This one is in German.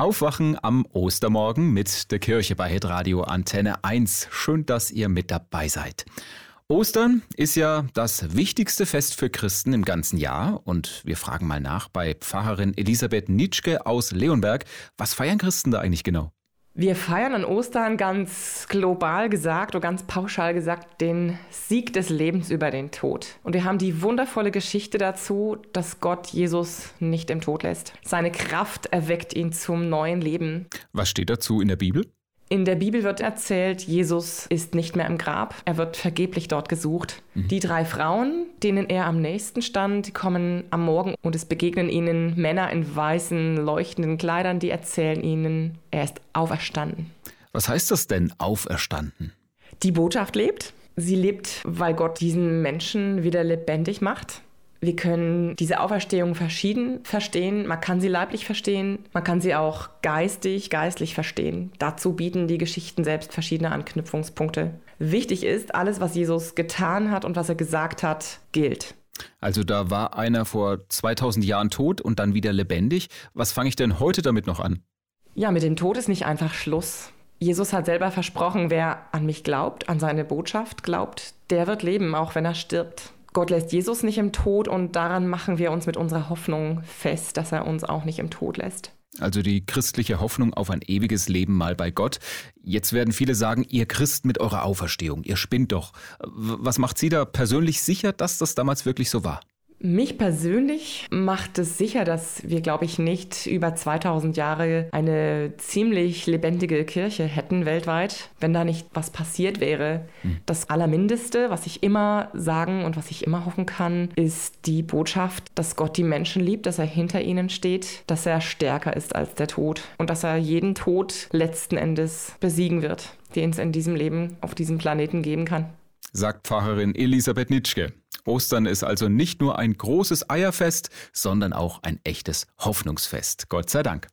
Aufwachen am Ostermorgen mit der Kirche bei Hitradio Antenne 1. Schön, dass ihr mit dabei seid. Ostern ist ja das wichtigste Fest für Christen im ganzen Jahr und wir fragen mal nach bei Pfarrerin Elisabeth Nitschke aus Leonberg. Was feiern Christen da eigentlich genau? Wir feiern an Ostern ganz global gesagt oder ganz pauschal gesagt den Sieg des Lebens über den Tod. Und wir haben die wundervolle Geschichte dazu, dass Gott Jesus nicht im Tod lässt. Seine Kraft erweckt ihn zum neuen Leben. Was steht dazu in der Bibel? In der Bibel wird erzählt, Jesus ist nicht mehr im Grab, er wird vergeblich dort gesucht. Mhm. Die drei Frauen, denen er am nächsten stand, kommen am Morgen und es begegnen ihnen Männer in weißen, leuchtenden Kleidern, die erzählen ihnen, er ist auferstanden. Was heißt das denn, auferstanden? Die Botschaft lebt. Sie lebt, weil Gott diesen Menschen wieder lebendig macht. Wir können diese Auferstehung verschieden verstehen. Man kann sie leiblich verstehen, man kann sie auch geistig, geistlich verstehen. Dazu bieten die Geschichten selbst verschiedene Anknüpfungspunkte. Wichtig ist, alles, was Jesus getan hat und was er gesagt hat, gilt. Also da war einer vor 2000 Jahren tot und dann wieder lebendig. Was fange ich denn heute damit noch an? Ja, mit dem Tod ist nicht einfach Schluss. Jesus hat selber versprochen, wer an mich glaubt, an seine Botschaft glaubt, der wird leben, auch wenn er stirbt. Gott lässt Jesus nicht im Tod und daran machen wir uns mit unserer Hoffnung fest, dass er uns auch nicht im Tod lässt. Also die christliche Hoffnung auf ein ewiges Leben mal bei Gott. Jetzt werden viele sagen, ihr Christ mit eurer Auferstehung, ihr spinnt doch. Was macht Sie da persönlich sicher, dass das damals wirklich so war? Mich persönlich macht es sicher, dass wir, glaube ich, nicht über 2000 Jahre eine ziemlich lebendige Kirche hätten weltweit, wenn da nicht was passiert wäre. Mhm. Das Allermindeste, was ich immer sagen und was ich immer hoffen kann, ist die Botschaft, dass Gott die Menschen liebt, dass er hinter ihnen steht, dass er stärker ist als der Tod und dass er jeden Tod letzten Endes besiegen wird, den es in diesem Leben auf diesem Planeten geben kann. Sagt Pfarrerin Elisabeth Nitschke. Ostern ist also nicht nur ein großes Eierfest, sondern auch ein echtes Hoffnungsfest. Gott sei Dank.